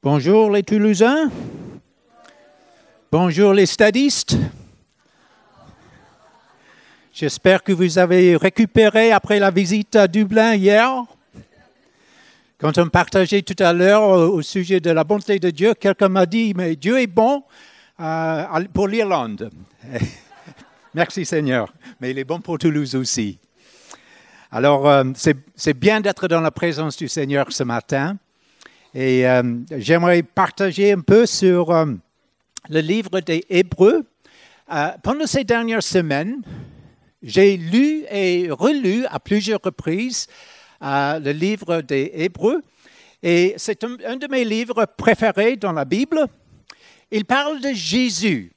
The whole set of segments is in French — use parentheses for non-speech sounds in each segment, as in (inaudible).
Bonjour les Toulousains. Bonjour les stadistes. J'espère que vous avez récupéré après la visite à Dublin hier. Quand on partageait tout à l'heure au sujet de la bonté de Dieu, quelqu'un m'a dit, mais Dieu est bon euh, pour l'Irlande. (laughs) Merci Seigneur, mais il est bon pour Toulouse aussi. Alors, euh, c'est bien d'être dans la présence du Seigneur ce matin. Et euh, j'aimerais partager un peu sur euh, le livre des Hébreux. Euh, pendant ces dernières semaines, j'ai lu et relu à plusieurs reprises le livre des Hébreux. Et c'est un, un, de mes livres préférés dans la Bible. Il parle de Jésus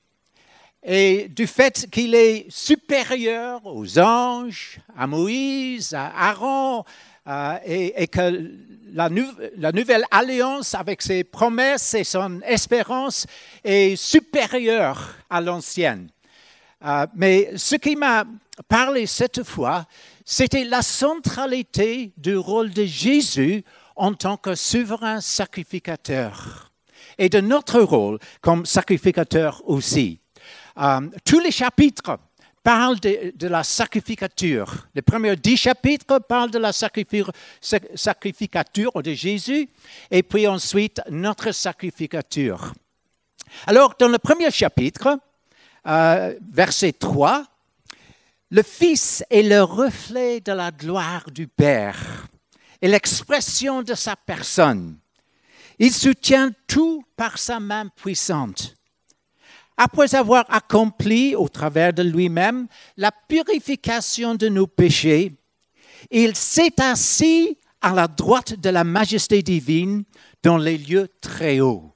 et du fait qu'il est supérieur aux anges, à Moïse, à Aaron, euh, et, que la, nouvelle alliance avec ses promesses et son espérance est supérieure à l'ancienne. Euh, mais ce qui m'a parlé cette fois, c'était la centralité du rôle de Jésus en tant que souverain sacrificateur et de notre rôle comme sacrificateur aussi. Euh, tous les chapitres parle de, la sacrificature. Les premiers dix chapitres parlent de la sacrificature de Jésus et puis ensuite notre sacrificature. Alors, dans le premier chapitre, euh, verset 3, le Fils est le reflet de la gloire du Père et l'expression de sa personne. Il soutient tout par sa main puissante après avoir accompli au travers de lui-même la purification de nos péchés, il s'est assis à la droite de la majesté divine dans les lieux très hauts.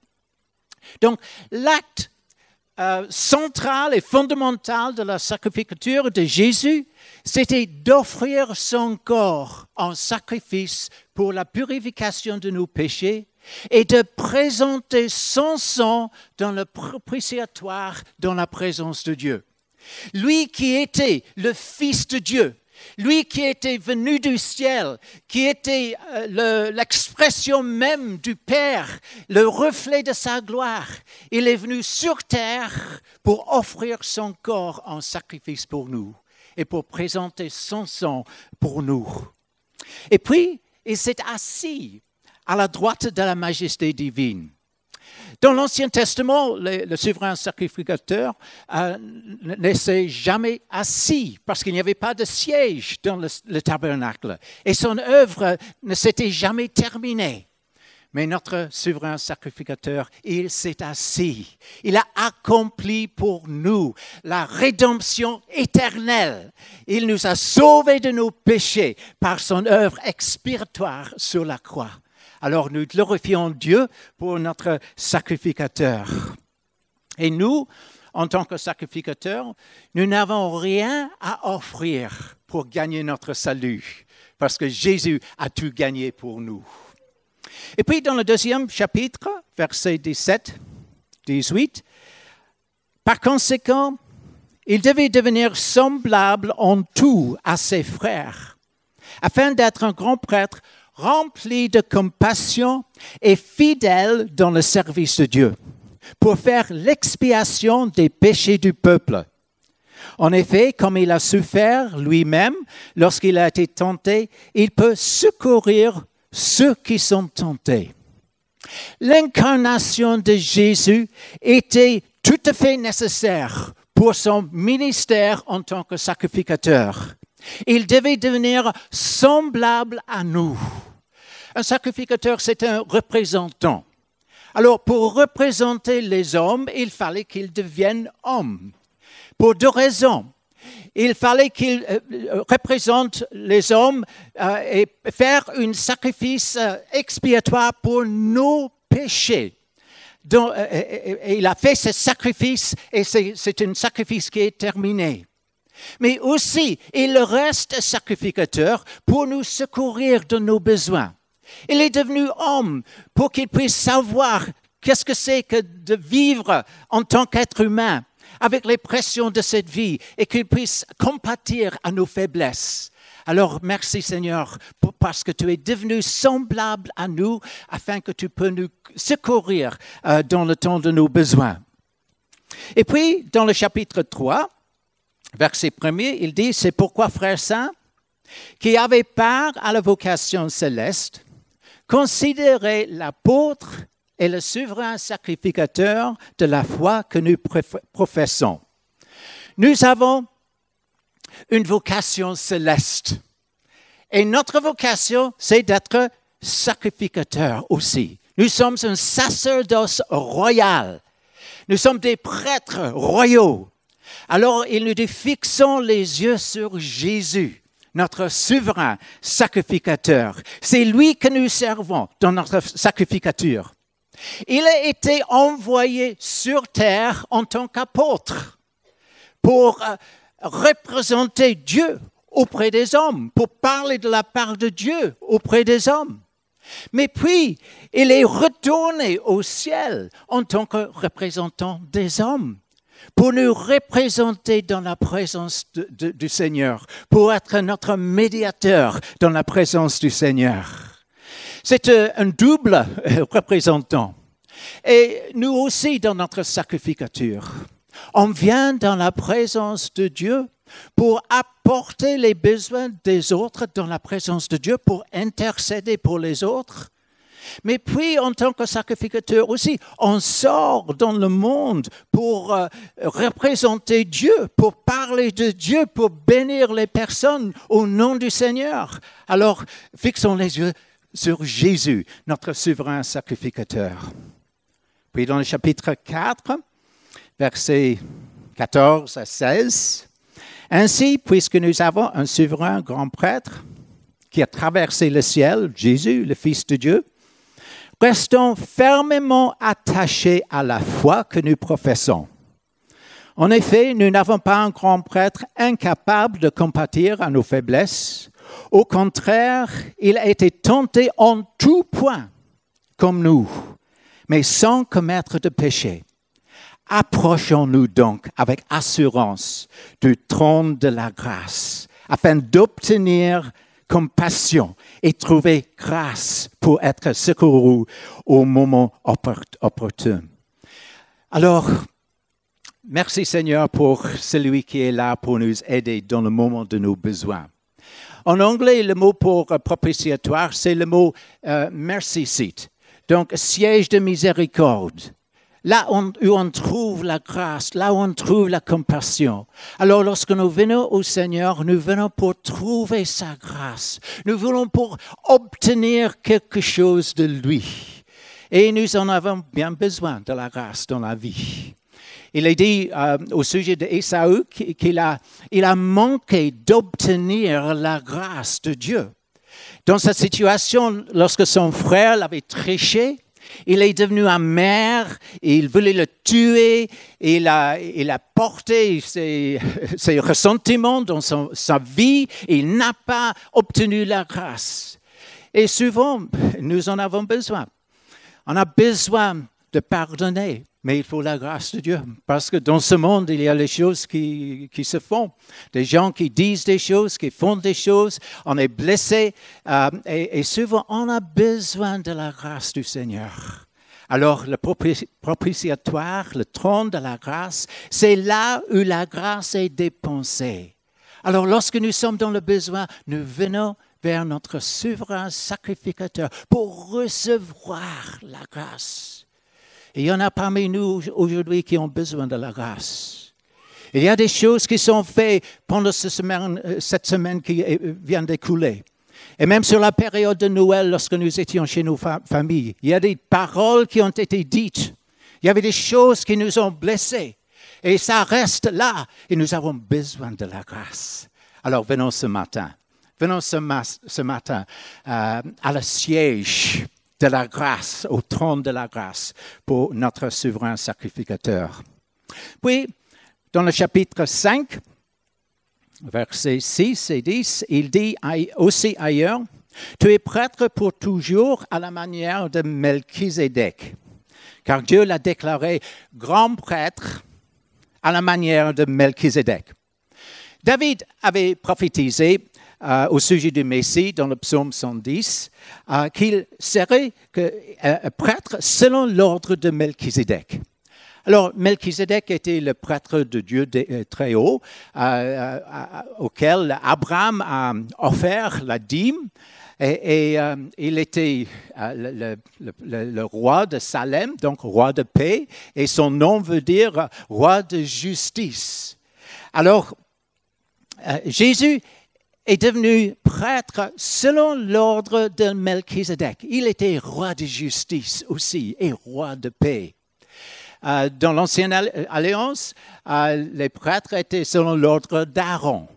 Donc l'acte euh, central et fondamental de la sacrificature de Jésus, c'était d'offrir son corps en sacrifice pour la purification de nos péchés et de présenter son sang dans le propitiatoire dans la présence de Dieu. Lui qui était le Fils de Dieu, lui qui était venu du ciel, qui était euh, l'expression même du Père, le reflet de sa gloire, il est venu sur terre pour offrir son corps en sacrifice pour nous et pour présenter son sang pour nous. Et puis, il s'est assis à la droite de la majesté divine. Dans l'Ancien Testament, le, souverain sacrificateur euh, s'est jamais assis parce qu'il n'y avait pas de siège dans le, tabernacle et son œuvre ne s'était jamais terminée. Mais notre souverain sacrificateur, il s'est assis. Il a accompli pour nous la rédemption éternelle. Il nous a sauvés de nos péchés par son œuvre expiratoire sur la croix. Alors nous glorifions Dieu pour notre sacrificateur. Et nous, en tant que sacrificateurs, nous n'avons rien à offrir pour gagner notre salut, parce que Jésus a tout gagné pour nous. Et puis dans le deuxième chapitre, verset 17, 18, par conséquent, il devait devenir semblable en tout à ses frères, afin d'être un grand prêtre rempli de compassion et fidèle dans le service de Dieu, pour faire l'expiation des péchés du peuple. En effet, comme il a souffert lui-même lorsqu'il a été tenté, il peut secourir ceux qui sont tentés. L'incarnation de Jésus était tout à fait nécessaire pour son ministère en tant que sacrificateur. Il devait devenir semblable à nous. Un sacrificateur, c'est un représentant. Alors, pour représenter les hommes, il fallait qu'il devienne homme. Pour deux raisons. Il fallait qu'il euh, représente les hommes euh, et faire un sacrifice euh, expiatoire pour nos péchés. Donc, il a fait ce sacrifice et c'est un sacrifice qui est terminé mais aussi il reste sacrificateur pour nous secourir de nos besoins. Il est devenu homme pour qu'il puisse savoir qu'est-ce que c'est que de vivre en tant qu'être humain avec les pressions de cette vie et qu'il puisse compatir à nos faiblesses, Alors merci Seigneur parce que tu es devenu semblable à nous afin que tu peux nous secourir euh, dans le temps de nos besoins. Et puis, dans le chapitre 3, verset 1 il dit, c'est pourquoi, frères saints, qui avaient part à la vocation céleste, considérez l'apôtre et le souverain sacrificateur de la foi que nous professons. Nous avons une vocation céleste. Et notre vocation, c'est d'être sacrificateur aussi. Nous sommes un sacerdoce royal. Nous sommes des prêtres royaux. Alors il nous dit, fixons les yeux sur Jésus, notre souverain sacrificateur. C'est lui que nous servons dans notre sacrificature. Il a été envoyé sur terre en tant qu'apôtre pour euh, représenter Dieu auprès des hommes, pour parler de la part de Dieu auprès des hommes. Mais puis, il est retourné au ciel en tant que représentant des hommes, pour nous représenter dans la présence du Seigneur, pour être notre médiateur dans la présence du Seigneur. C'est euh, un double euh, représentant. Et nous aussi dans notre sacrificature. On vient dans la présence de Dieu pour apporter les besoins des autres dans la présence de Dieu, pour intercéder pour les autres. Mais puis, en tant que sacrificateur aussi, on sort dans le monde pour euh, représenter Dieu, pour parler de Dieu, pour bénir les personnes au nom du Seigneur. Alors, fixons les yeux sur Jésus, notre souverain sacrificateur. Puis dans le chapitre 4, versets 14 à 16. Ainsi, puisque nous avons un souverain grand prêtre qui a traversé le ciel, Jésus, le Fils de Dieu, restons fermement attachés à la foi que nous professons. En effet, nous n'avons pas un grand prêtre incapable de compatir à nos faiblesses. Au contraire, il a été tenté en tout point, comme nous, mais sans commettre de péché. Approchons-nous donc avec assurance du trône de la grâce, afin d'obtenir compassion et trouver grâce pour être secouru au moment opportun. Alors, merci Seigneur pour celui qui est là pour nous aider dans le moment de nos besoins. En anglais, le mot pour propitiatoire, c'est le mot euh, mercy seat, donc siège de miséricorde là où on trouve la grâce, là où on trouve la compassion. Alors lorsque nous venons au Seigneur, nous venons pour trouver sa grâce. Nous venons pour obtenir quelque chose de lui. Et nous en avons bien besoin de la grâce dans la vie. Il est dit euh, au sujet d'Ésaü qu'il a, a manqué d'obtenir la grâce de Dieu. Dans cette situation, lorsque son frère l'avait triché, il est devenu amer, il voulait le tuer, il a, porté (laughs) ses, ressentiments dans sa vie, il n'a pas obtenu la grâce. Et souvent, nous en avons besoin. On a besoin de pardonner mais il faut la grâce de Dieu. Parce que dans ce monde, il y a les choses qui, qui se font. Des gens qui disent des choses, qui font des choses. On est blessé. Euh, et, et, souvent, on a besoin de la grâce du Seigneur. Alors, le propitiatoire, le trône de la grâce, c'est là où la grâce est dépensée. Alors, lorsque nous sommes dans le besoin, nous venons vers notre souverain sacrificateur pour recevoir la grâce il y en a parmi nous aujourd'hui qui ont besoin de la grâce. Il y a des choses qui sont faites pendant cette semaine, euh, cette semaine qui vient d'écouler. Et même sur la période de Noël, lorsque nous étions chez nos familles, il y a des paroles qui ont été dites. Il y avait des choses qui nous ont blessés. Et ça reste là. Et nous avons besoin de la grâce. Alors venons ce matin. Venons ce, matin euh, à la siège de la grâce, au trône de la grâce pour notre souverain sacrificateur. Puis, dans le chapitre 5, versets 6 et 10, il dit aussi ailleurs, Tu es prêtre pour toujours à la manière de Melchizedek, car Dieu l'a déclaré grand prêtre à la manière de Melchizedek. David avait prophétisé euh, au sujet du Messie dans le psaume 110 euh, qu'il serait que, un prêtre selon l'ordre de Melchizedek. Alors, Melchizedek était le prêtre de Dieu très haut, auquel Abraham a offert la dîme. Et, il était le, le, roi de Salem, donc roi de paix, et son nom veut dire roi de justice. Alors, euh, Jésus est devenu prêtre selon l'ordre de Melchizedek. Il était roi de justice aussi et roi de paix. Euh, dans l'Ancienne Alliance, euh, les prêtres étaient selon l'ordre d'Aaron.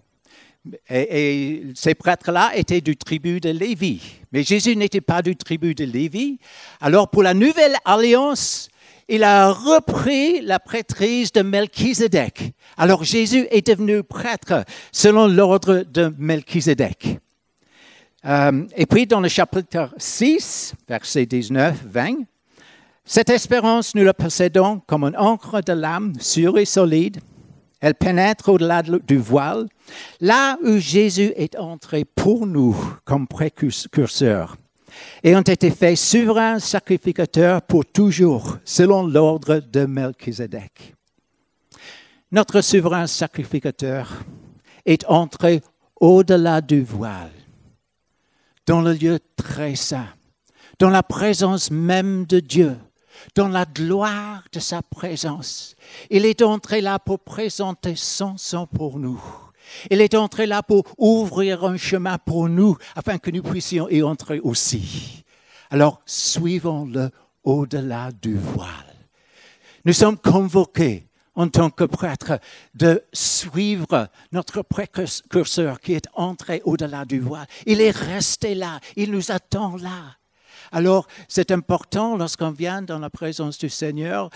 Et, ces prêtres-là étaient du tribu de Lévi. Mais Jésus n'était pas du tribu de Lévi. Alors pour la nouvelle alliance, il a repris la prêtrise de Melchizedek. Alors Jésus est devenu prêtre selon l'ordre de Melchizedek. Euh, et puis dans le chapitre 6, versets 19-20, cette espérance, nous la possédons comme une encre de l'âme sûre et solide. Elle pénètre au-delà du voile, là où Jésus est entré pour nous comme précurseur et ont été faits souverains sacrificateurs pour toujours, selon l'ordre de Melchizedek. Notre souverain sacrificateur est entré au-delà du voile, dans le lieu très saint, dans la présence même de Dieu, dans la gloire de sa présence. Il est entré là pour présenter son sang pour nous il est entré là pour ouvrir un chemin pour nous, afin que nous puissions y entrer aussi. Alors, suivons-le au-delà du voile. Nous sommes convoqués en tant que prêtres de suivre notre précurseur qui est entré au-delà du voile. Il est resté là, il nous attend là. Alors, c'est important lorsqu'on vient dans la présence du Seigneur.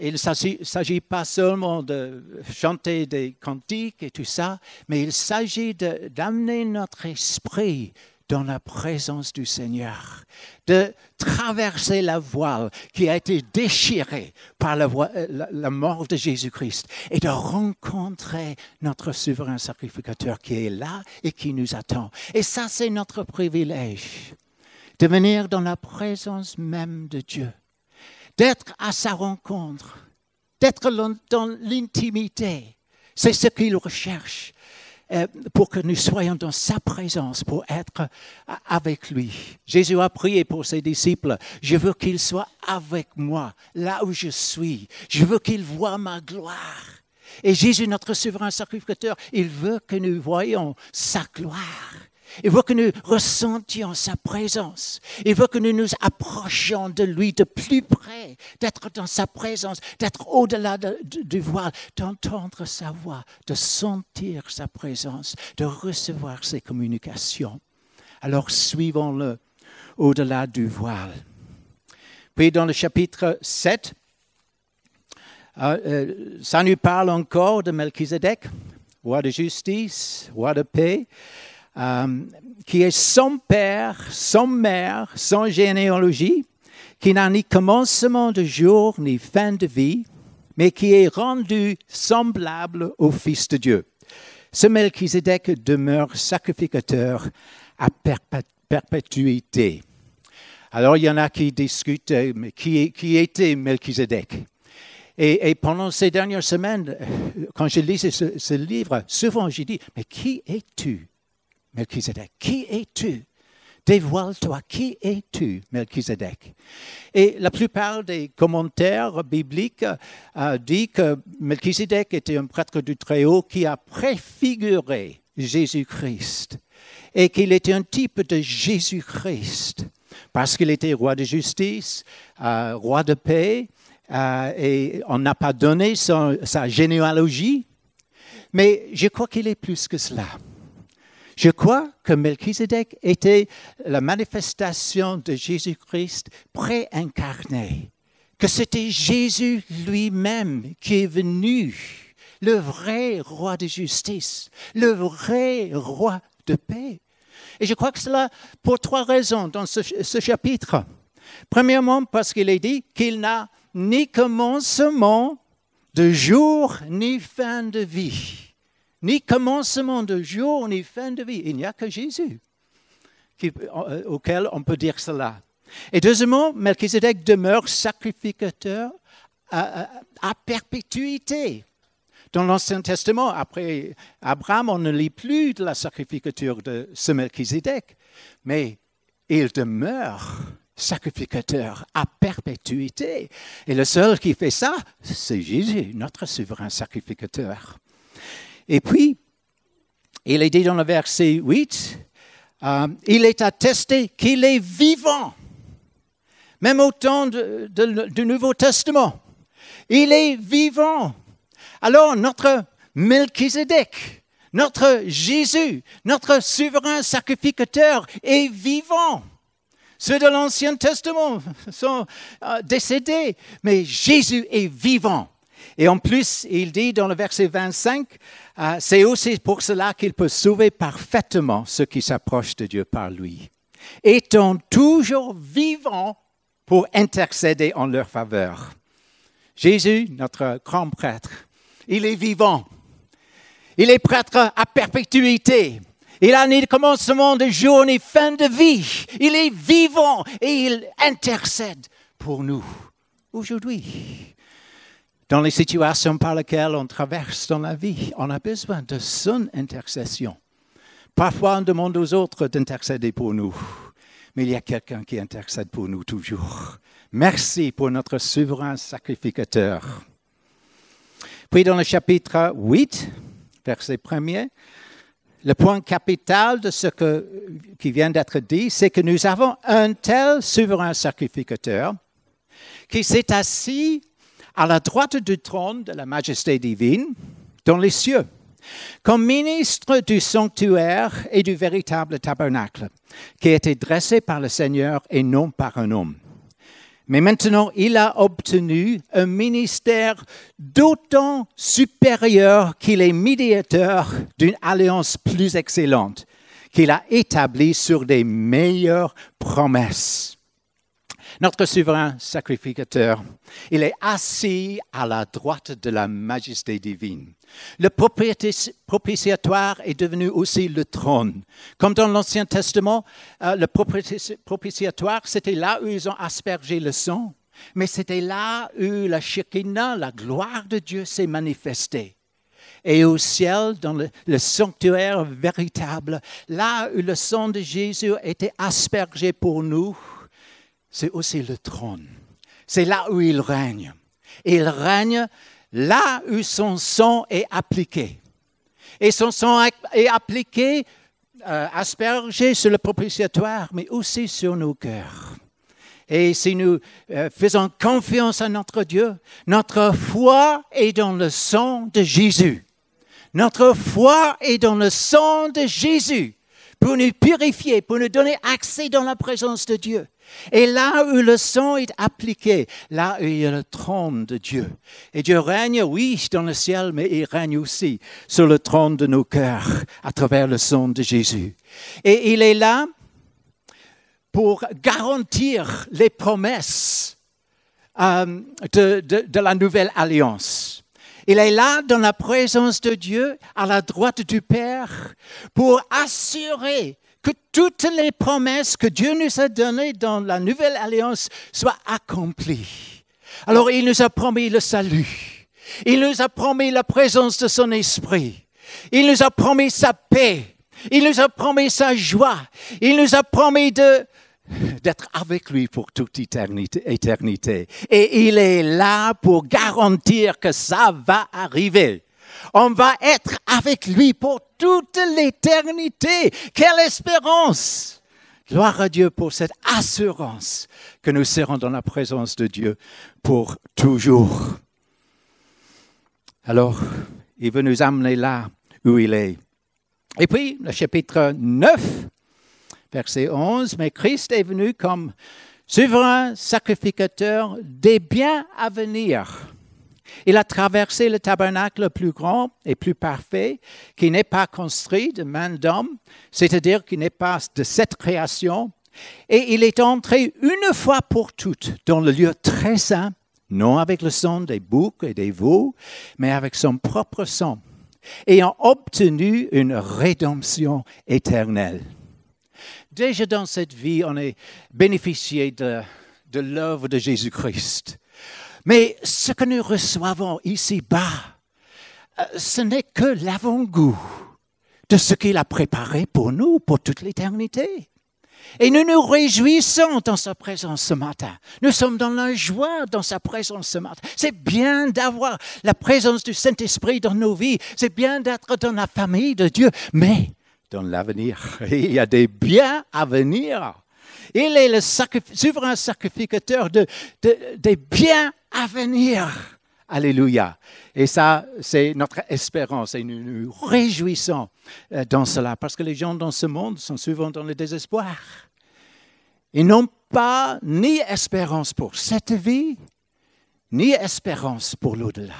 Il ne s'agit pas seulement de chanter des cantiques et tout ça, mais il s'agit d'amener notre esprit dans la présence du Seigneur, de traverser la voile qui a été déchirée par la, la mort de Jésus-Christ et de rencontrer notre souverain sacrificateur qui est là et qui nous attend. Et ça, c'est notre privilège de venir dans la présence même de Dieu, d'être à sa rencontre, d'être dans l'intimité. C'est ce qu'il recherche euh, pour que nous soyons dans sa présence, pour être avec lui. Jésus a prié pour ses disciples, je veux qu'ils soient avec moi, là où je suis. Je veux qu'ils voient ma gloire. Et Jésus, notre souverain sacrificateur, il veut que nous voyions sa gloire. Il veut que nous ressentions sa présence. Il veut que nous nous approchions de lui de plus près, d'être dans sa présence, d'être au-delà du voile, d'entendre sa voix, de sentir sa présence, de recevoir ses communications. Alors suivons-le au-delà du voile. Puis dans le chapitre 7, euh, euh, ça nous parle encore de Melchizedek, roi de justice, roi de paix. Euh, qui est son père, son mère, son généalogie, qui n'a ni commencement de jour ni fin de vie, mais qui est rendu semblable au Fils de Dieu. Ce Melchizedek demeure sacrificateur à perpétuité. Alors, il y en a qui discutent, mais qui, était Melchizedek? Et, pendant ces dernières semaines, quand je lisais ce livre, souvent j'ai dit, mais qui es-tu? Melchizedek. Qui es-tu? Dévoile-toi, qui es-tu, Melchizedek? Et la plupart des commentaires bibliques euh, disent que Melchizedek était un prêtre du Très-Haut qui a préfiguré Jésus-Christ et qu'il était un type de Jésus-Christ parce qu'il était roi de justice, euh, roi de paix, euh, et on n'a pas donné sa généalogie, mais je crois qu'il est plus que cela. Je crois que Melchizedek était la manifestation de Jésus-Christ préincarné, que c'était Jésus lui-même qui est venu, le vrai roi de justice, le vrai roi de paix. Et je crois que cela pour trois raisons dans ce, ce chapitre. Premièrement, parce qu'il est dit qu'il n'a ni commencement de jour ni fin de vie. Ni commencement de jour, ni fin de vie. Il n'y a que Jésus euh, auquel on peut dire cela. Et deuxièmement, Melchizedek demeure sacrificateur à, perpétuité. Dans l'Ancien Testament, après Abraham, on ne lit plus de la sacrificature de ce Melchizedek, mais il demeure sacrificateur à perpétuité. Et le seul qui fait ça, c'est Jésus, notre souverain sacrificateur. Et puis, il est dit dans le verset 8, euh, il est attesté qu'il est vivant, même au temps du Nouveau Testament. Il est vivant. Alors, notre Melchizedek, notre Jésus, notre souverain sacrificateur est vivant. Ceux de l'Ancien Testament (laughs) sont euh, décédés, mais Jésus est vivant. Et en plus, il dit dans le verset 25, euh, c'est aussi pour cela qu'il peut sauver parfaitement ceux qui s'approchent de Dieu par lui, étant toujours vivant pour intercéder en leur faveur. Jésus, notre grand prêtre, il est vivant. Il est prêtre à perpétuité. Il a ni commencement de jour ni fin de vie. Il est vivant et il intercède pour nous aujourd'hui. Dans les situations par lesquelles on traverse dans la vie, on a besoin de son intercession. Parfois, on demande aux autres d'intercéder pour nous, mais il y a quelqu'un qui intercède pour nous toujours. Merci pour notre souverain sacrificateur. Puis dans le chapitre 8, verset 1 le point capital de ce qui vient d'être dit, c'est que nous avons un tel souverain sacrificateur qui s'est assis à la droite du trône de la majesté divine dans les cieux, comme ministre du sanctuaire et du véritable tabernacle, qui a été dressé par le Seigneur et non par un homme. Mais maintenant, il a obtenu un ministère d'autant supérieur qu'il est médiateur d'une alliance plus excellente, qu'il a établie sur des meilleures promesses notre souverain sacrificateur, il est assis à la droite de la majesté divine. Le propitiatoire est devenu aussi le trône. Comme dans l'Ancien Testament, euh, le propitiatoire, c'était là où ils ont aspergé le sang, mais c'était là où la Shekinah, la gloire de Dieu, s'est manifestée. Et au ciel, dans le, le, sanctuaire véritable, là où le sang de Jésus était aspergé pour nous, c'est aussi le trône. C'est là où il règne. il règne là où son sang est appliqué. Et son sang est appliqué, euh, aspergé sur le propitiatoire, mais aussi sur nos cœurs. Et si nous euh, faisons confiance à notre Dieu, notre foi est dans le sang de Jésus. Notre foi est dans le sang de Jésus pour nous purifier, pour nous donner accès dans la présence de Dieu. Et là où le sang est appliqué, là où il y a le trône de Dieu. Et Dieu règne, oui, dans le ciel, mais il règne aussi sur le trône de nos cœurs à travers le sang de Jésus. Et il est là pour garantir les promesses euh, de, de la nouvelle alliance. Il est là dans la présence de Dieu, à la droite du Père, pour assurer que toutes les promesses que Dieu nous a données dans la nouvelle alliance soient accomplies. Alors il nous a promis le salut. Il nous a promis la présence de son esprit. Il nous a promis sa paix. Il nous a promis sa joie. Il nous a promis de, d'être avec lui pour toute éternité, éternité. Et il est là pour garantir que ça va arriver. On va être avec lui pour toute l'éternité. Quelle espérance! Gloire à Dieu pour cette assurance que nous serons dans la présence de Dieu pour toujours. Alors, il veut nous amener là où il est. Et puis, le chapitre 9, verset 11, mais Christ est venu comme souverain sacrificateur des biens à venir il a traversé le tabernacle le plus grand et plus parfait, qui n'est pas construit de main d'homme, c'est-à-dire qui n'est pas de cette création, et il est entré une fois pour toutes dans le lieu très saint, non avec le sang des boucs et des veaux, mais avec son propre sang, ayant obtenu une rédemption éternelle. Déjà dans cette vie, on est bénéficié de, de l'œuvre de Jésus-Christ. Mais ce que nous recevons ici-bas, euh, ce n'est que l'avant-goût de ce qu'il a préparé pour nous pour toute l'éternité. Et nous nous réjouissons dans sa présence ce matin. Nous sommes dans la joie dans sa présence ce matin. C'est bien d'avoir la présence du Saint-Esprit dans nos vies. C'est bien d'être dans la famille de Dieu. Mais dans l'avenir, (laughs) il y a des biens à venir. Il est le souverain sacrificateur de, des biens à venir. Alléluia. Et ça, c'est notre espérance et nous nous réjouissons euh, dans cela parce que les gens dans ce monde sont souvent dans le désespoir. Ils n'ont pas ni espérance pour cette vie, ni espérance pour l'au-delà.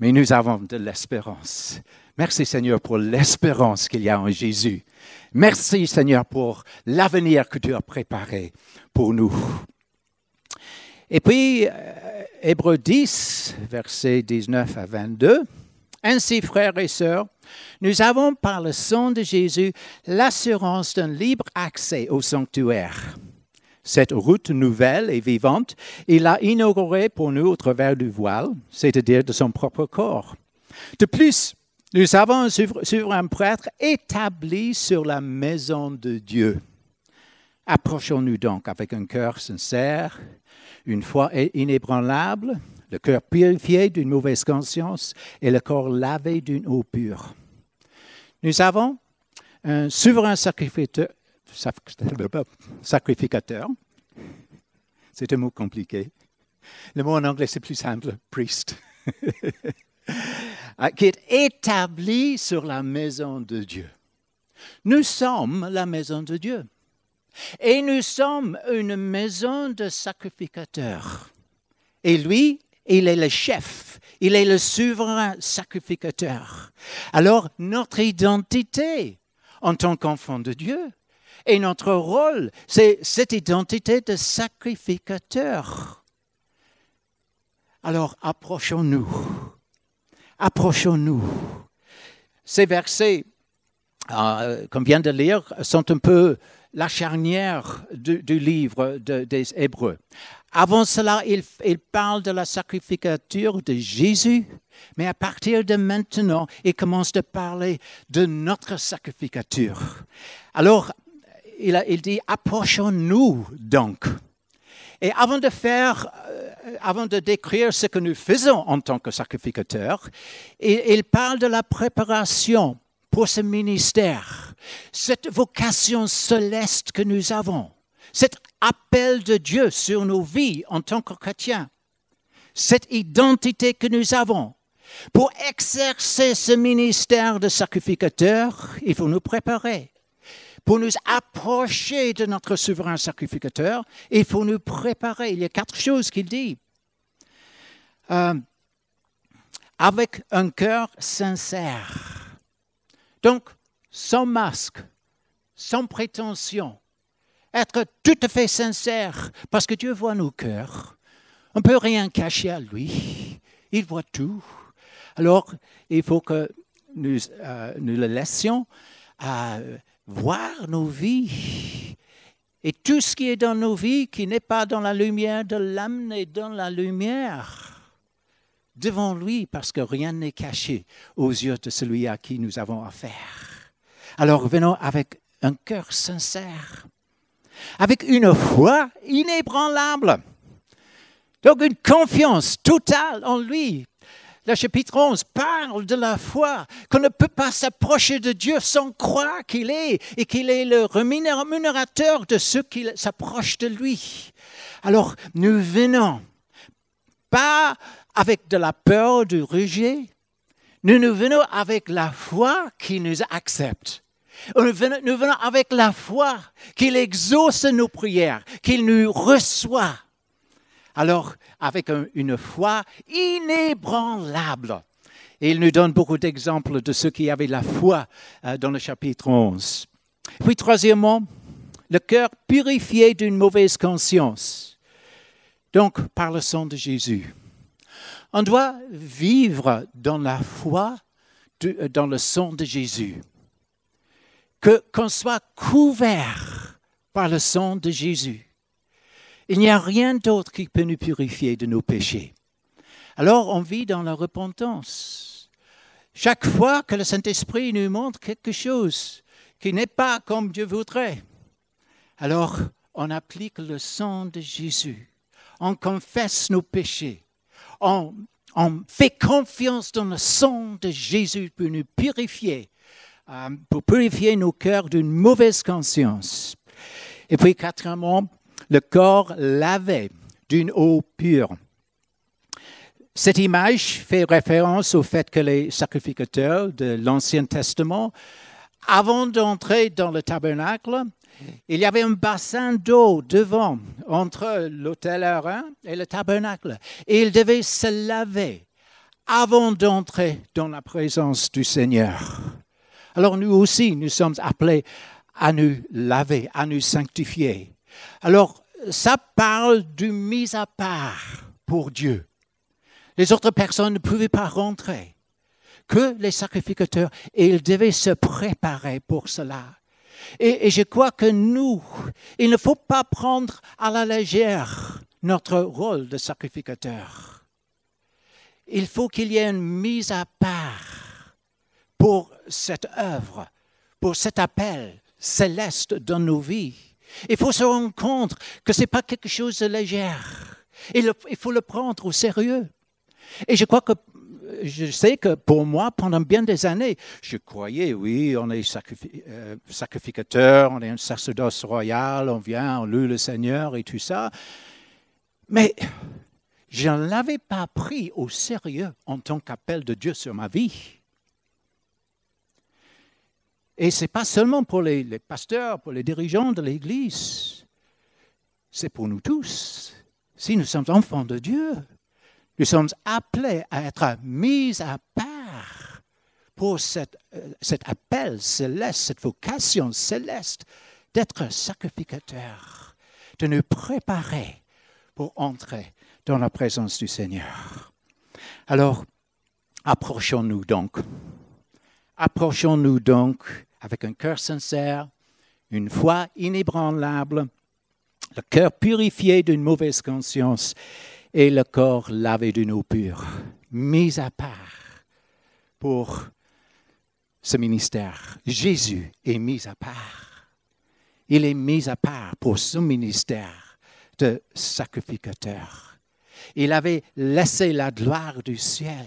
Mais nous avons de l'espérance. Merci Seigneur pour l'espérance qu'il y a en Jésus. Merci Seigneur pour l'avenir que tu as préparé pour nous. Et puis, euh, Hébreu 10, versets 19 à 22. Ainsi, frères et sœurs, nous avons par le sang de Jésus l'assurance d'un libre accès au sanctuaire. Cette route nouvelle et vivante, il l'a inaugurée pour nous au travers du voile, c'est-à-dire de son propre corps. De plus, nous avons un souverain prêtre établi sur la maison de Dieu. Approchons-nous donc avec un cœur sincère, une foi inébranlable, le cœur purifié d'une mauvaise conscience et le corps lavé d'une eau pure. Nous avons un souverain sacrificateur, sacrificateur. c'est un mot compliqué. Le mot en anglais, c'est plus simple, priest, (laughs) qui est établi sur la maison de Dieu. Nous sommes la maison de Dieu. Et nous sommes une maison de sacrificateurs. Et lui, il est le chef, il est le souverain sacrificateur. Alors, notre identité en tant qu'enfant de Dieu et notre rôle, c'est cette identité de sacrificateur. Alors, approchons-nous. Approchons-nous. Ces versets euh, qu'on vient de lire sont un peu la charnière du, livre des Hébreux. Avant cela, il, parle de la sacrificature de Jésus, mais à partir de maintenant, il commence de parler de notre sacrificature. Alors, il, il dit, approchons-nous donc. Et avant de faire, euh, avant de décrire ce que nous faisons en tant que sacrificateurs, il parle de la préparation pour ce ministère, cette vocation céleste que nous avons, cet appel de Dieu sur nos vies en tant que chrétiens, cette identité que nous avons. Pour exercer ce ministère de sacrificateur, il faut nous préparer. Pour nous approcher de notre souverain sacrificateur, il faut nous préparer. Il y a quatre choses qu'il dit. Euh, avec un cœur sincère donc, sans masque, sans prétention, être tout à fait sincère, parce que Dieu voit nos cœurs. On ne peut rien cacher à lui. Il voit tout. Alors, il faut que nous, euh, le laissions euh, voir nos vies. Et tout ce qui est dans nos vies, qui n'est pas dans la lumière de est dans la lumière devant lui parce que rien n'est caché aux yeux de celui à qui nous avons affaire. Alors venons avec un cœur sincère, avec une foi inébranlable, donc une confiance totale en lui. Le chapitre 11 parle de la foi, qu'on ne peut pas s'approcher de Dieu sans croire qu'il est et qu'il est le rémunérateur de ceux qui s'approchent de lui. Alors nous venons pas avec de la peur du rejet. Nous nous venons avec la foi qui nous accepte. Nous venons, avec la foi qu'il exauce nos prières, qu'il nous reçoit. Alors, avec une foi inébranlable. Et il nous donne beaucoup d'exemples de ceux qui avaient la foi euh, dans le chapitre 11. Puis, troisièmement, le cœur purifié d'une mauvaise conscience. Donc, par le sang de Jésus. On doit vivre dans la foi dans le sang de Jésus. Que qu'on soit couvert par le sang de Jésus. Il n'y a rien d'autre qui peut nous purifier de nos péchés. Alors on vit dans la repentance. Chaque fois que le Saint-Esprit nous montre quelque chose qui n'est pas comme Dieu voudrait, alors on applique le sang de Jésus. On confesse nos péchés. On, fait confiance dans le sang de Jésus pour nous purifier, euh, pour purifier nos cœurs d'une mauvaise conscience. Et puis, quatrièmement, le corps lavé d'une eau pure. Cette image fait référence au fait que les sacrificateurs de l'Ancien Testament, avant d'entrer dans le tabernacle, il y avait un bassin d'eau devant, entre l'autel Aaron et le tabernacle. Et ils devaient se laver avant d'entrer dans la présence du Seigneur. Alors nous aussi, nous sommes appelés à nous laver, à nous sanctifier. Alors, ça parle d'une mise à part pour Dieu. Les autres personnes ne pouvaient pas rentrer, que les sacrificateurs, et ils devaient se préparer pour cela. Et, et, je crois que nous, il ne faut pas prendre à la légère notre rôle de sacrificateur. Il faut qu'il y ait une mise à part pour cette œuvre, pour cet appel céleste dans nos vies. Il faut se rendre compte que ce n'est pas quelque chose de léger. Il, il faut le prendre au sérieux. Et je crois que je sais que pour moi, pendant bien des années, je croyais, oui, on est euh, sacrificateur, on est un sacerdoce royal, on vient, on loue le Seigneur et tout ça. Mais je ne l'avais pas pris au sérieux en tant qu'appel de Dieu sur ma vie. Et ce n'est pas seulement pour les, pasteurs, pour les dirigeants de l'Église, c'est pour nous tous. Si nous sommes enfants de Dieu, nous sommes appelés à être mis à part pour cet, euh, cet appel céleste, cette vocation céleste d'être sacrificateur, de nous préparer pour entrer dans la présence du Seigneur. Alors, approchons-nous donc. Approchons-nous donc avec un cœur sincère, une foi inébranlable, le cœur purifié d'une mauvaise conscience et le corps lavé d'une eau pure, mis à part pour ce ministère. Jésus est mis à part. Il est mis à part pour ce ministère de sacrificateur. Il avait laissé la gloire du ciel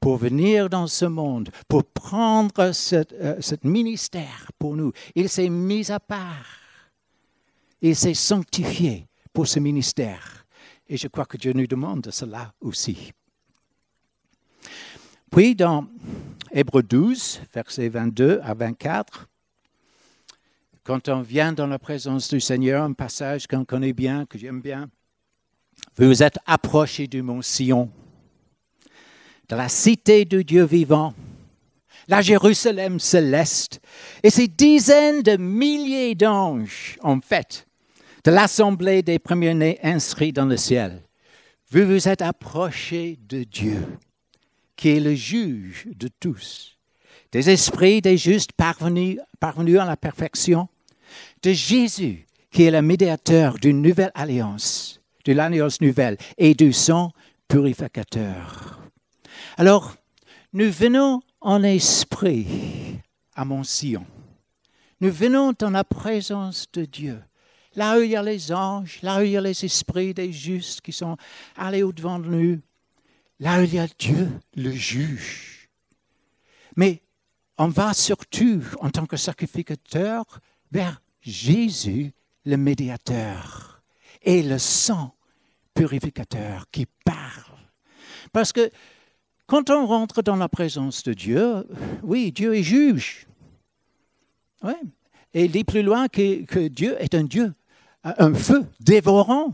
pour venir dans ce monde, pour prendre ce euh, ministère pour nous. Il s'est mis à part. Il s'est sanctifié pour ce ministère. Et je crois que Dieu nous demande cela aussi. Puis dans Hébreu 12, versets 22 à 24, quand on vient dans la présence du Seigneur, un passage qu'on connaît bien, que j'aime bien, vous êtes approchés du mont Sion, de la cité de Dieu vivant, la Jérusalem céleste, et ces dizaines de milliers d'anges, en fait, de l'assemblée des premiers-nés inscrits dans le ciel. Vous vous êtes approchés de Dieu, qui est le juge de tous, des esprits des justes parvenus, parvenus à la perfection, de Jésus, qui est le médiateur d'une nouvelle alliance, de l'alliance nouvelle, et du sang purificateur. Alors, nous venons en esprit à Mont Sion. Nous venons dans la présence de Dieu là où il y a les anges, là où il y a les esprits des justes qui sont allés au-devant de nous, là où il y a Dieu, le juge. Mais on va surtout, en tant que sacrificateur, vers Jésus, le médiateur, et le sang purificateur qui parle. Parce que quand on rentre dans la présence de Dieu, oui, Dieu est juge. Ouais. Et il dit plus loin que, que Dieu est un Dieu un feu dévorant.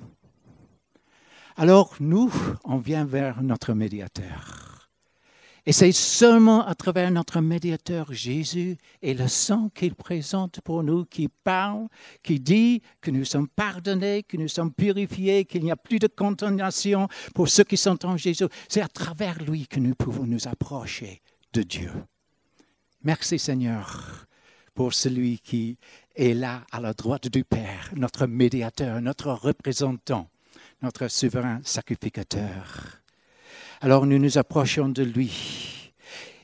Alors nous, on vient vers notre médiateur. Et c'est seulement à travers notre médiateur Jésus et le sang qu'il présente pour nous, qui parle, qui dit que nous sommes pardonnés, que nous sommes purifiés, qu'il n'y a plus de condamnation pour ceux qui sont en Jésus. C'est à travers lui que nous pouvons nous approcher de Dieu. Merci Seigneur pour celui qui est là à la droite du Père, notre médiateur, notre représentant, notre souverain sacrificateur. Alors nous nous approchons de lui.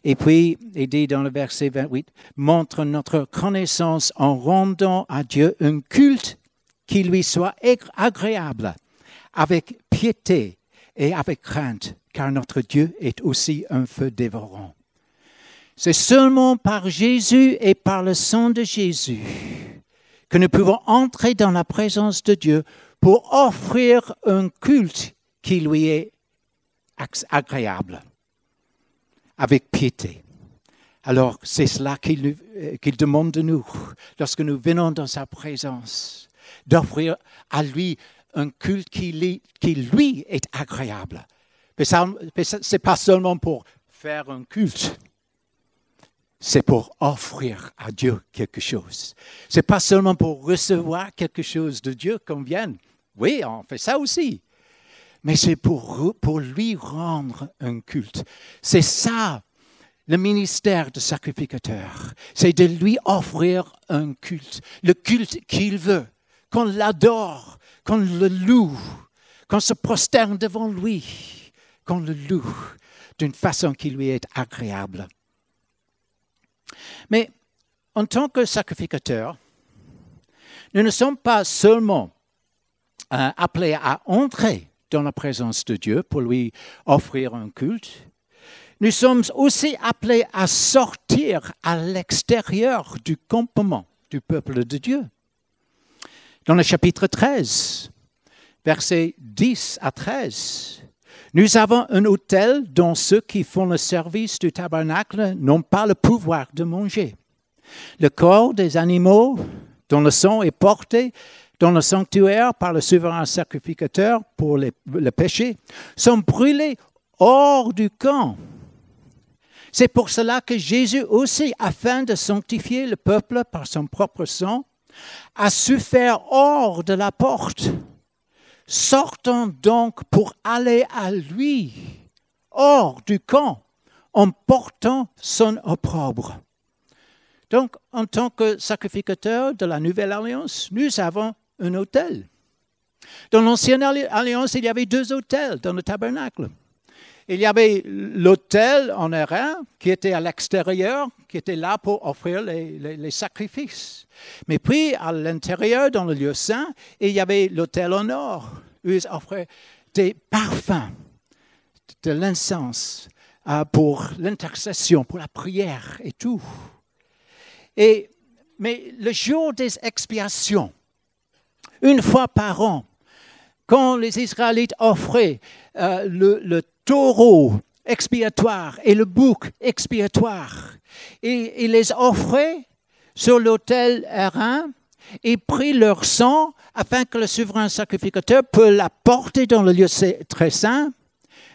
Et puis, il dit dans le verset 28, montre notre connaissance en rendant à Dieu un culte qui lui soit agréable, avec piété et avec crainte, car notre Dieu est aussi un feu dévorant. C'est seulement par Jésus et par le sang de Jésus que nous pouvons entrer dans la présence de Dieu pour offrir un culte qui lui est agréable, avec piété. Alors, c'est cela qu'il demande de nous lorsque nous venons dans sa présence, d'offrir à lui un culte qui, qui lui est agréable. Mais ce n'est pas seulement pour faire un culte, c'est pour offrir à Dieu quelque chose. Ce n'est pas seulement pour recevoir quelque chose de Dieu qu'on vienne. Oui, on fait ça aussi. Mais c'est pour, lui rendre un culte. C'est ça, le ministère de sacrificateur. C'est de lui offrir un culte. Le culte qu'il veut. Qu'on l'adore, qu'on le loue, qu'on se prosterne devant lui, qu'on le loue d'une façon qui lui est agréable. Mais en tant que sacrificateur, nous ne sommes pas seulement euh, appelés à entrer dans la présence de Dieu pour lui offrir un culte, nous sommes aussi appelés à sortir à l'extérieur du campement du peuple de Dieu. Dans le chapitre 13, versets 10 à 13, nous avons un hôtel dont ceux qui font le service du tabernacle n'ont pas le pouvoir de manger. Le corps des animaux dont le sang est porté dans le sanctuaire par le souverain sacrificateur pour le péché sont brûlés hors du camp. C'est pour cela que Jésus aussi, afin de sanctifier le peuple par son propre sang, a su faire hors de la porte Sortons donc pour aller à lui, hors du camp, en portant son opprobre. Donc, en tant que sacrificateur de la Nouvelle Alliance, nous avons un hôtel. Dans l'Ancienne Alliance, il y avait deux hôtels dans le tabernacle. Il y avait l'autel en airain qui était à l'extérieur, qui était là pour offrir les, sacrifices. Mais puis, à l'intérieur, dans le lieu saint, il y avait l'autel en or, où ils offraient des parfums, de l'encens euh, pour l'intercession, pour la prière et tout. Et, mais le jour des expiations, une fois par an, quand les Israélites offraient euh, le, taureau expiatoire et le bouc expiatoire. Ils les offraient sur l'autel Arin et prit leur sang afin que le souverain sacrificateur puisse la porter dans le lieu très saint.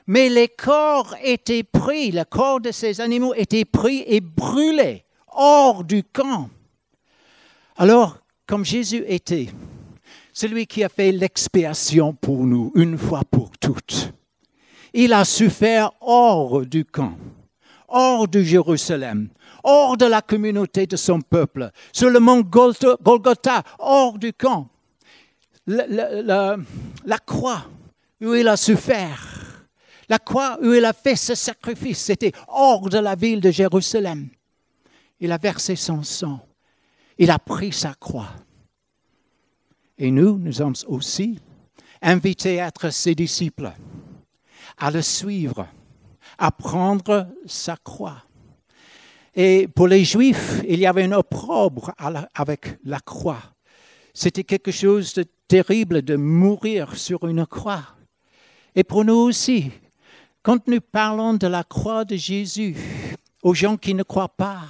Mais les corps étaient pris, le corps de ces animaux était pris et brûlé hors du camp. Alors, comme Jésus était celui qui a fait l'expiation pour nous une fois pour toutes, il a souffert hors du camp, hors de Jérusalem, hors de la communauté de son peuple, sur le mont Golgotha, hors du camp. La, croix où il a souffert, la croix où il a fait ce sacrifice, c'était hors de la ville de Jérusalem. Il a versé son sang. Il a pris sa croix. Et nous, nous sommes aussi invités à être ses disciples à le suivre, à prendre sa croix. Et pour les Juifs, il y avait un opprobre avec la croix. C'était quelque chose de terrible de mourir sur une croix. Et pour nous aussi, quand nous parlons de la croix de Jésus aux gens qui ne croient pas,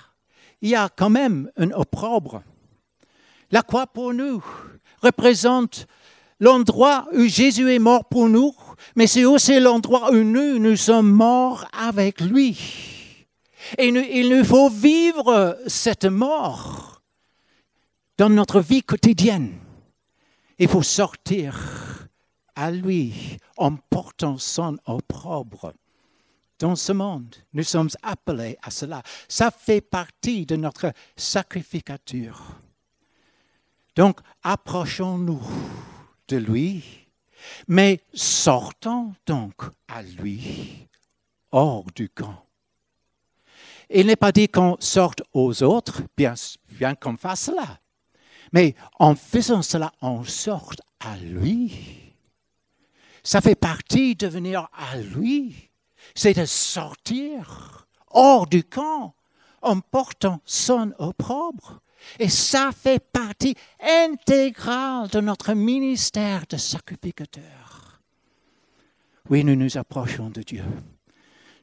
il y a quand même un opprobre. La croix pour nous représente l'endroit où Jésus est mort pour nous, mais c'est aussi l'endroit où nous, nous sommes morts avec lui. Et il nous faut vivre cette mort dans notre vie quotidienne. Il faut sortir à lui en portant son opprobre dans ce monde. Nous sommes appelés à cela. Ça fait partie de notre sacrificature. Donc, approchons-nous de lui, mais sortons donc à lui hors du camp. Il n'est pas dit qu'on sorte aux autres, bien, qu'on fasse cela. Mais en faisant cela, on sort à lui. Ça fait partie de venir à lui. C'est de sortir hors du camp en portant son opprobre. Et ça fait partie intégrale de notre ministère de sacrificateur. Oui, nous nous approchons de Dieu.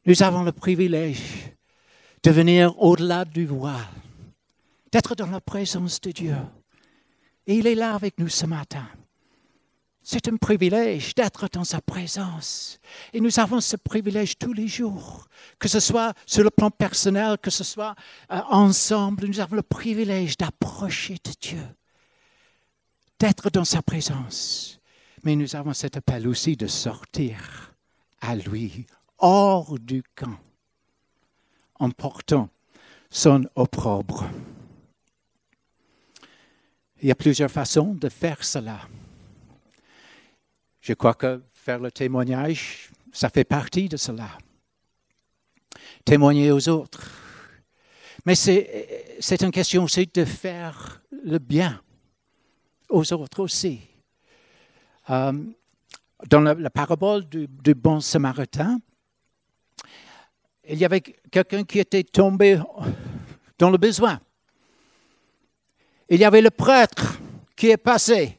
Nous avons le privilège de venir au-delà du voile, d'être dans la présence de Dieu. Et il est là avec nous ce matin. C'est un privilège d'être dans sa présence. Et nous avons ce privilège tous les jours, que ce soit sur le plan personnel, que ce soit euh, ensemble. Nous avons le privilège d'approcher de Dieu, d'être dans sa présence. Mais nous avons cet appel aussi de sortir à lui, hors du camp, en portant son opprobre. Il y a plusieurs façons de faire cela. Je crois que faire le témoignage, ça fait partie de cela. Témoigner aux autres. Mais c'est une question aussi de faire le bien aux autres aussi. Euh, dans la, parabole du, du, bon samaritain, il y avait quelqu'un qui était tombé dans le besoin. Il y avait le prêtre qui est passé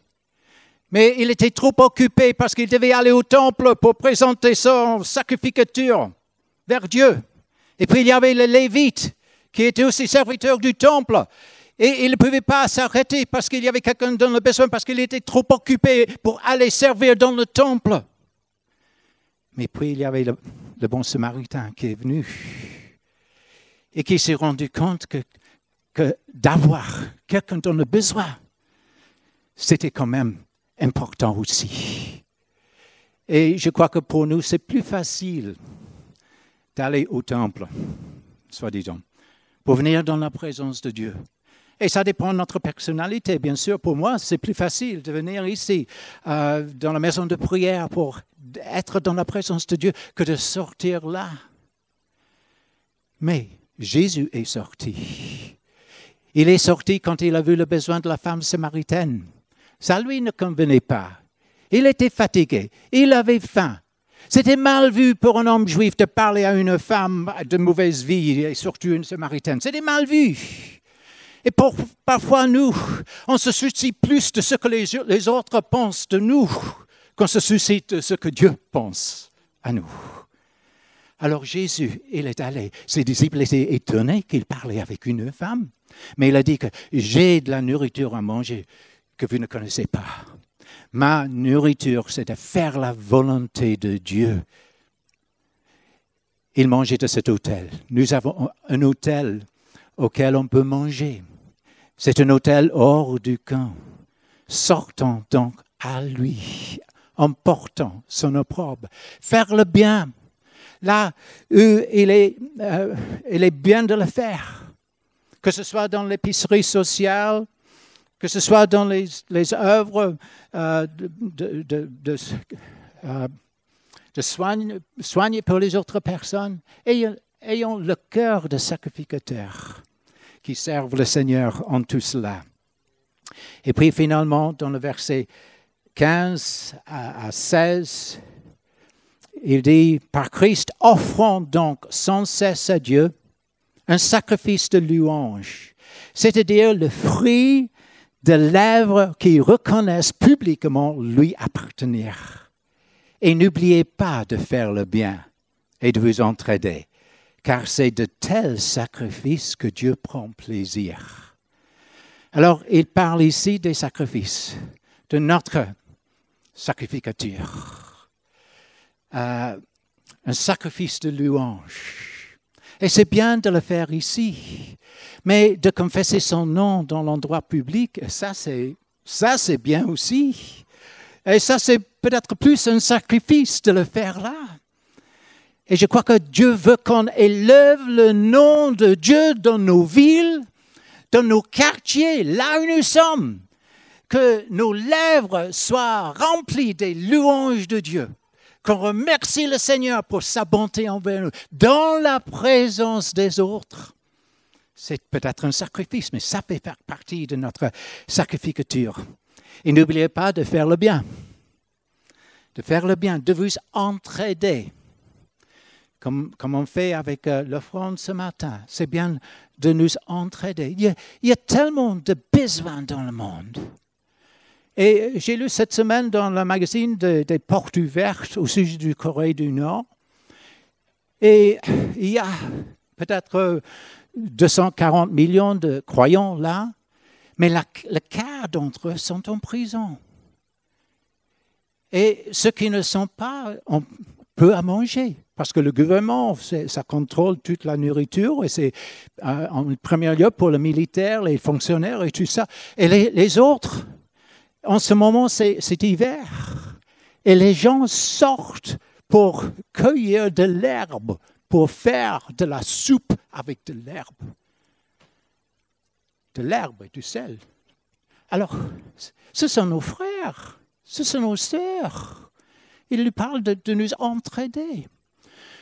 mais il était trop occupé parce qu'il devait aller au temple pour présenter son sacrificature vers Dieu. Et puis il y avait le Lévite qui était aussi serviteur du temple. Et il ne pouvait pas s'arrêter parce qu'il y avait quelqu'un dans le besoin, parce qu'il était trop occupé pour aller servir dans le temple. Mais puis il y avait le, bon samaritain qui est venu et qui s'est rendu compte que, que d'avoir quelqu'un dans le besoin, c'était quand même important aussi. Et je crois que pour nous, c'est plus facile d'aller au temple, soi-disant, pour venir dans la présence de Dieu. Et ça dépend de notre personnalité, bien sûr. Pour moi, c'est plus facile de venir ici, euh, dans la maison de prière, pour être dans la présence de Dieu, que de sortir là. Mais Jésus est sorti. Il est sorti quand il a vu le besoin de la femme samaritaine. Ça lui ne convenait pas. Il était fatigué. Il avait faim. C'était mal vu pour un homme juif de parler à une femme de mauvaise vie, et surtout une samaritaine. C'était mal vu. Et parfois, nous, on se soucie plus de ce que les, les autres pensent de nous qu'on se soucie de ce que Dieu pense à nous. Alors Jésus, il est allé. Ses disciples étaient étonnés qu'il parlait avec une femme. Mais il a dit que j'ai de la nourriture à manger que vous ne connaissez pas. Ma nourriture, c'est de faire la volonté de Dieu. Il mangeait de cet hôtel. Nous avons un hôtel auquel on peut manger. C'est un hôtel hors du camp. Sortons donc à lui en portant son opprobre. Faire le bien. Là où est, euh, il est bien de le faire. Que ce soit dans l'épicerie sociale, que ce soit dans les, œuvres euh, de, de, euh, soigner, pour les autres personnes, ayons, ayons le cœur de sacrificateur qui servent le Seigneur en tout cela. Et puis finalement, dans le verset 15 à, à 16, il dit, par Christ, offrons donc sans cesse à Dieu un sacrifice de louange, c'est-à-dire le fruit de lèvres qui reconnaissent publiquement lui appartenir. Et n'oubliez pas de faire le bien et de vous entraider, car c'est de tels sacrifices que Dieu prend plaisir. Alors, il parle ici des sacrifices, de notre sacrificature, euh, un sacrifice de louange et c'est bien de le faire ici. Mais de confesser son nom dans l'endroit public, ça c'est, ça c'est bien aussi. Et ça c'est peut-être plus un sacrifice de le faire là. Et je crois que Dieu veut qu'on élève le nom de Dieu dans nos villes, dans nos quartiers, là où nous sommes. Que nos lèvres soient remplies des louanges de Dieu. Qu'on remercie le Seigneur pour sa bonté envers nous, dans la présence des autres. C'est peut-être un sacrifice, mais ça fait partie de notre sacrificature. Et n'oubliez pas de faire le bien. De faire le bien, de vous entraider. Comme, comme on fait avec euh, l'offrande ce matin. C'est bien de nous entraider. Il y, a, tellement de besoins dans le monde. Et j'ai lu cette semaine dans le magazine des portes ouvertes au sujet du Corée du Nord. Et il y a peut-être 240 millions de croyants là, mais le quart d'entre eux sont en prison. Et ceux qui ne sont pas ont peu à manger, parce que le gouvernement, ça contrôle toute la nourriture, et c'est euh, en premier lieu pour les militaires, les fonctionnaires et tout ça. Et les autres, en ce moment, c'est hiver. Et les gens sortent pour cueillir de l'herbe pour faire de la soupe avec de l'herbe. De l'herbe et du sel. Alors, ce sont nos frères, ce sont nos sœurs. Il lui parle de, nous entraider.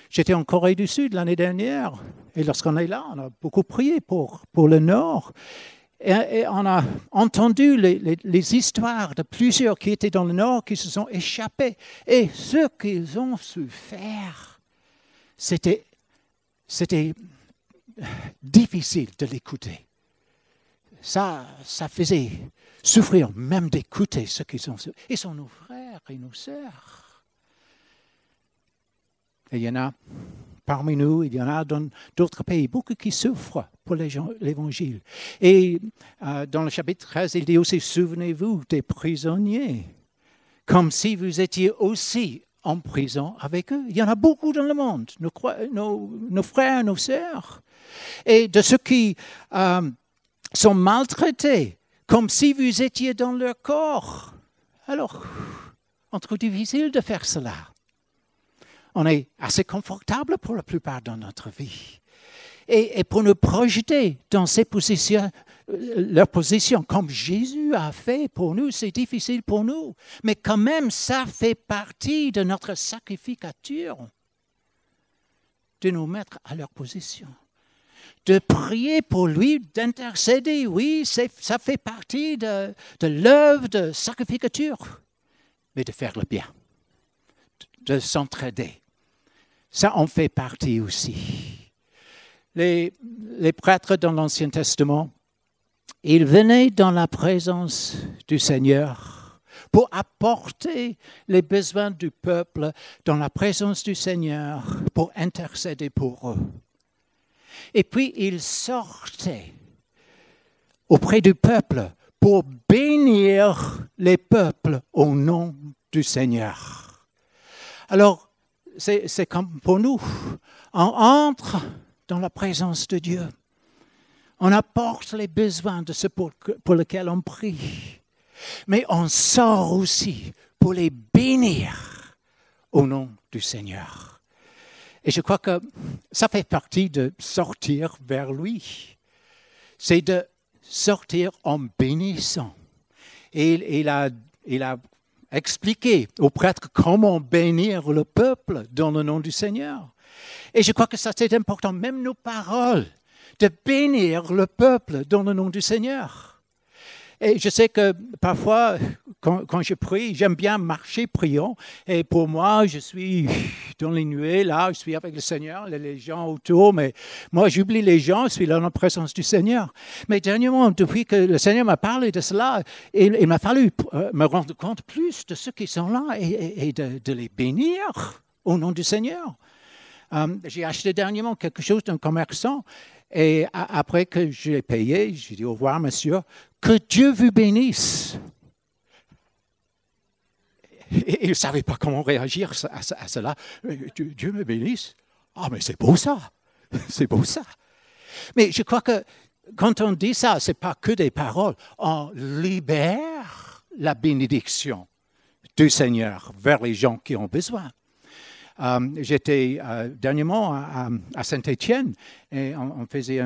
J'étais en Corée du Sud l'année dernière, et lorsqu'on est là, on a beaucoup prié pour, pour le Nord. Et, on a entendu les, histoires de plusieurs qui étaient dans le Nord qui se sont échappés. Et ce qu'ils ont su faire c'était, difficile de l'écouter. Ça, ça faisait souffrir même d'écouter ce qu'ils ont. Ils sont nos frères et nos sœurs. Et il y en a parmi nous, il y en a dans d'autres pays, beaucoup qui souffrent pour l'Évangile. Et euh, dans le chapitre 13, il dit aussi, souvenez-vous des prisonniers, comme si vous étiez aussi en prison avec eux. Il y en a beaucoup dans le monde, nos, frères, nos sœurs. Et de ceux qui euh, sont maltraités, comme si vous étiez dans leur corps. Alors, on trouve difficile de faire cela. On est assez confortable pour la plupart de notre vie. et pour nous projeter dans ces positions, leur position, comme Jésus a fait pour nous, c'est difficile pour nous. Mais quand même, ça fait partie de notre sacrificature de nous mettre à leur position. De prier pour lui, d'intercéder, oui, ça fait partie de l'œuvre de sacrificature. Mais de faire le bien, de, s'entraider, ça en fait partie aussi. Les, prêtres dans l'Ancien Testament, il venait dans la présence du Seigneur pour apporter les besoins du peuple dans la présence du Seigneur, pour intercéder pour eux. Et puis il sortait auprès du peuple pour bénir les peuples au nom du Seigneur. Alors, c'est comme pour nous, on entre dans la présence de Dieu. On apporte les besoins de ceux pour, lesquels on prie. Mais on sort aussi pour les bénir au nom du Seigneur. Et je crois que ça fait partie de sortir vers lui. C'est de sortir en bénissant. Et il, a, il a expliqué aux prêtres comment bénir le peuple dans le nom du Seigneur. Et je crois que ça c'est important, même nos paroles de bénir le peuple dans le nom du Seigneur. Et je sais que parfois, quand, je prie, j'aime bien marcher priant. Et pour moi, je suis dans les nuées, là, je suis avec le Seigneur, les gens autour, mais moi, j'oublie les gens, je suis là dans la présence du Seigneur. Mais dernièrement, depuis que le Seigneur m'a parlé de cela, il, m'a fallu euh, me rendre compte plus de ceux qui sont là et, de, les bénir au nom du Seigneur. Euh, j'ai acheté dernièrement quelque chose d'un commerçant et après que j'ai payé, j'ai dit au revoir, monsieur, que Dieu vous bénisse. Et il ne savait pas comment réagir à, cela. Dieu me bénisse. Ah, mais c'est beau ça. (laughs) C'est beau ça. Mais je crois que quand on dit ça, ce n'est pas que des paroles. On libère la bénédiction du Seigneur vers les gens qui ont besoin. Euh, j'étais euh, dernièrement à, Saint-Étienne et on, faisait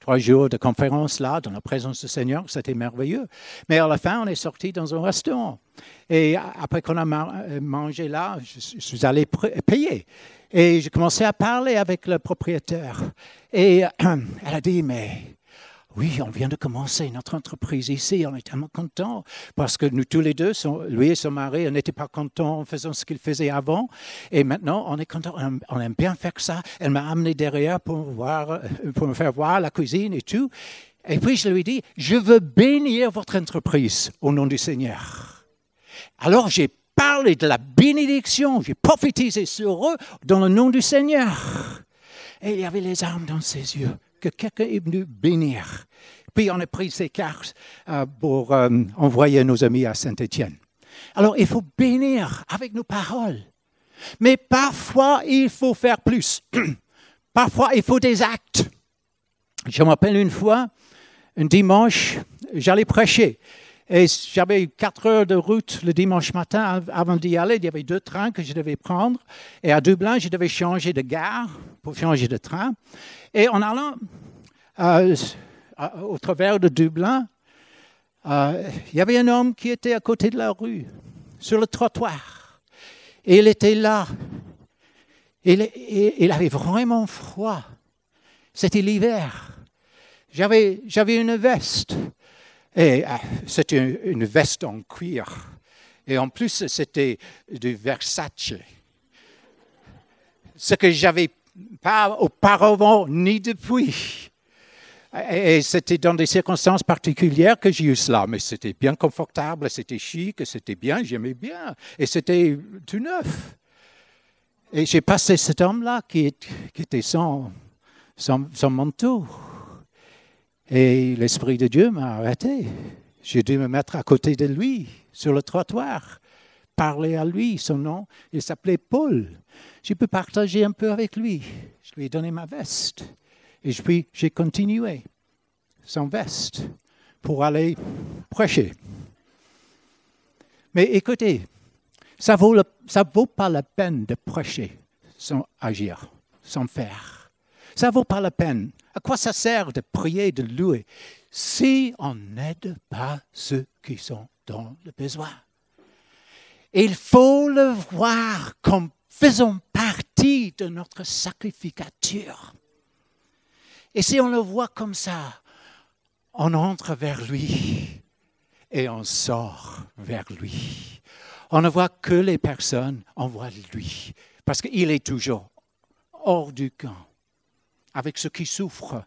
trois jours de conférence là, dans la présence du Seigneur. C'était merveilleux. Mais à la fin, on est sorti dans un restaurant. Et après qu'on a mangé là, je, suis allé payer. Et j'ai commencé à parler avec le propriétaire. Et (clears throat) elle a dit, mais oui, on vient de commencer notre entreprise ici, on est tellement contents parce que nous tous les deux, lui et son mari, on n'était pas contents en faisant ce qu'ils faisaient avant. Et maintenant, on est contents, on aime bien faire ça. Elle m'a amené derrière pour, voir, pour me faire voir la cuisine et tout. Et puis je lui dit, je veux bénir votre entreprise au nom du Seigneur. Alors j'ai parlé de la bénédiction, j'ai prophétisé sur eux dans le nom du Seigneur. Et il y avait les armes dans ses yeux que quelqu'un est venu bénir. Puis on a pris ces cartes euh, pour euh, envoyer nos amis à Saint-Étienne. Alors il faut bénir avec nos paroles. Mais parfois, il faut faire plus. (clears throat) parfois, il faut des actes. Je me rappelle une fois, un dimanche, j'allais prêcher. Et j'avais quatre heures de route le dimanche matin avant d'y aller. Il y avait deux trains que je devais prendre. Et à Dublin, je devais changer de gare pour changer de train. Et en allant euh, au travers de Dublin, euh, il y avait un homme qui était à côté de la rue, sur le trottoir. Et il était là. Il, il avait vraiment froid. C'était l'hiver. J'avais, j'avais une veste. Et ah, c'était une, veste en cuir. Et en plus, c'était du Versace. Ce que j'avais pas auparavant ni depuis. Et c'était dans des circonstances particulières que j'ai eu cela, mais c'était bien confortable, c'était chic, c'était bien, j'aimais bien, et c'était tout neuf. Et j'ai passé cet homme-là qui, était sans, sans manteau. Et l'Esprit de Dieu m'a arrêté. J'ai dû me mettre à côté de lui, sur le trottoir, parler à lui. Son nom, il s'appelait Paul. J'ai pu partager un peu avec lui. Je lui ai donné ma veste. Et puis, j'ai continué sans veste pour aller prêcher. Mais écoutez, ça ne vaut, vaut pas la peine de prêcher sans agir, sans faire. Ça ne vaut pas la peine à quoi ça sert de prier, de louer, si on n'aide pas ceux qui sont dans le besoin? Il faut le voir comme faisant partie de notre sacrificature. Et si on le voit comme ça, on entre vers lui et on sort vers lui. On ne voit que les personnes, on voit lui, parce qu'il est toujours hors du camp avec ceux qui souffrent,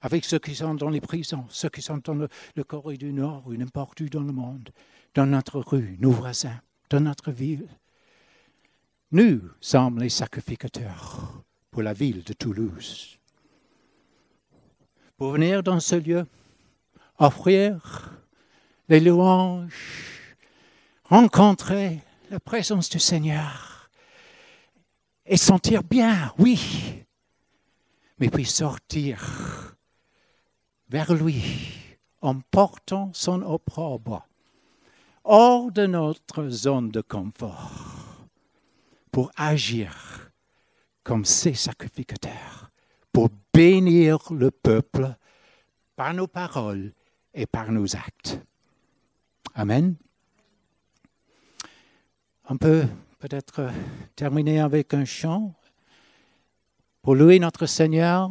avec ceux qui sont dans les prisons, ceux qui sont dans le, Corée du Nord ou n'importe où dans le monde, dans notre rue, nos voisins, dans notre ville. Nous sommes les sacrificateurs pour la ville de Toulouse. Pour venir dans ce lieu, offrir les louanges, rencontrer la présence du Seigneur et sentir bien, oui, mais puis sortir vers lui en portant son opprobre hors de notre zone de confort pour agir comme ses sacrificateurs, pour bénir le peuple par nos paroles et par nos actes. Amen. On peut peut-être terminer avec un chant pour louer notre Seigneur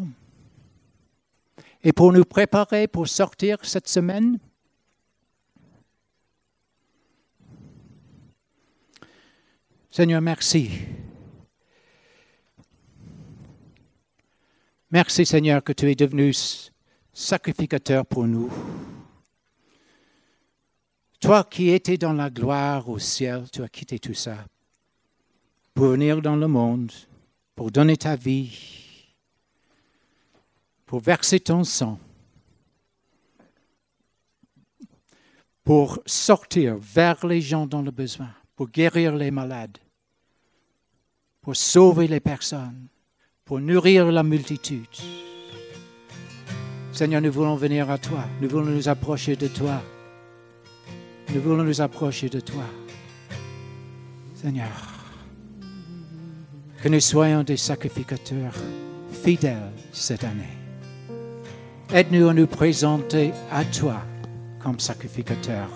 et pour nous préparer pour sortir cette semaine. Seigneur, merci. Merci Seigneur que tu es devenu sacrificateur pour nous. Toi qui étais dans la gloire au ciel, tu as quitté tout ça pour venir dans le monde pour donner ta vie, pour verser ton sang, pour sortir vers les gens dans le besoin, pour guérir les malades, pour sauver les personnes, pour nourrir la multitude. Seigneur, nous voulons venir à toi, nous voulons nous approcher de toi. Nous voulons nous approcher de toi. Seigneur. Que nous soyons des sacrificateurs fidèles cette année. Aide-nous à nous présenter à toi comme sacrificateurs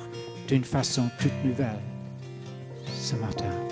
d'une façon toute nouvelle ce matin.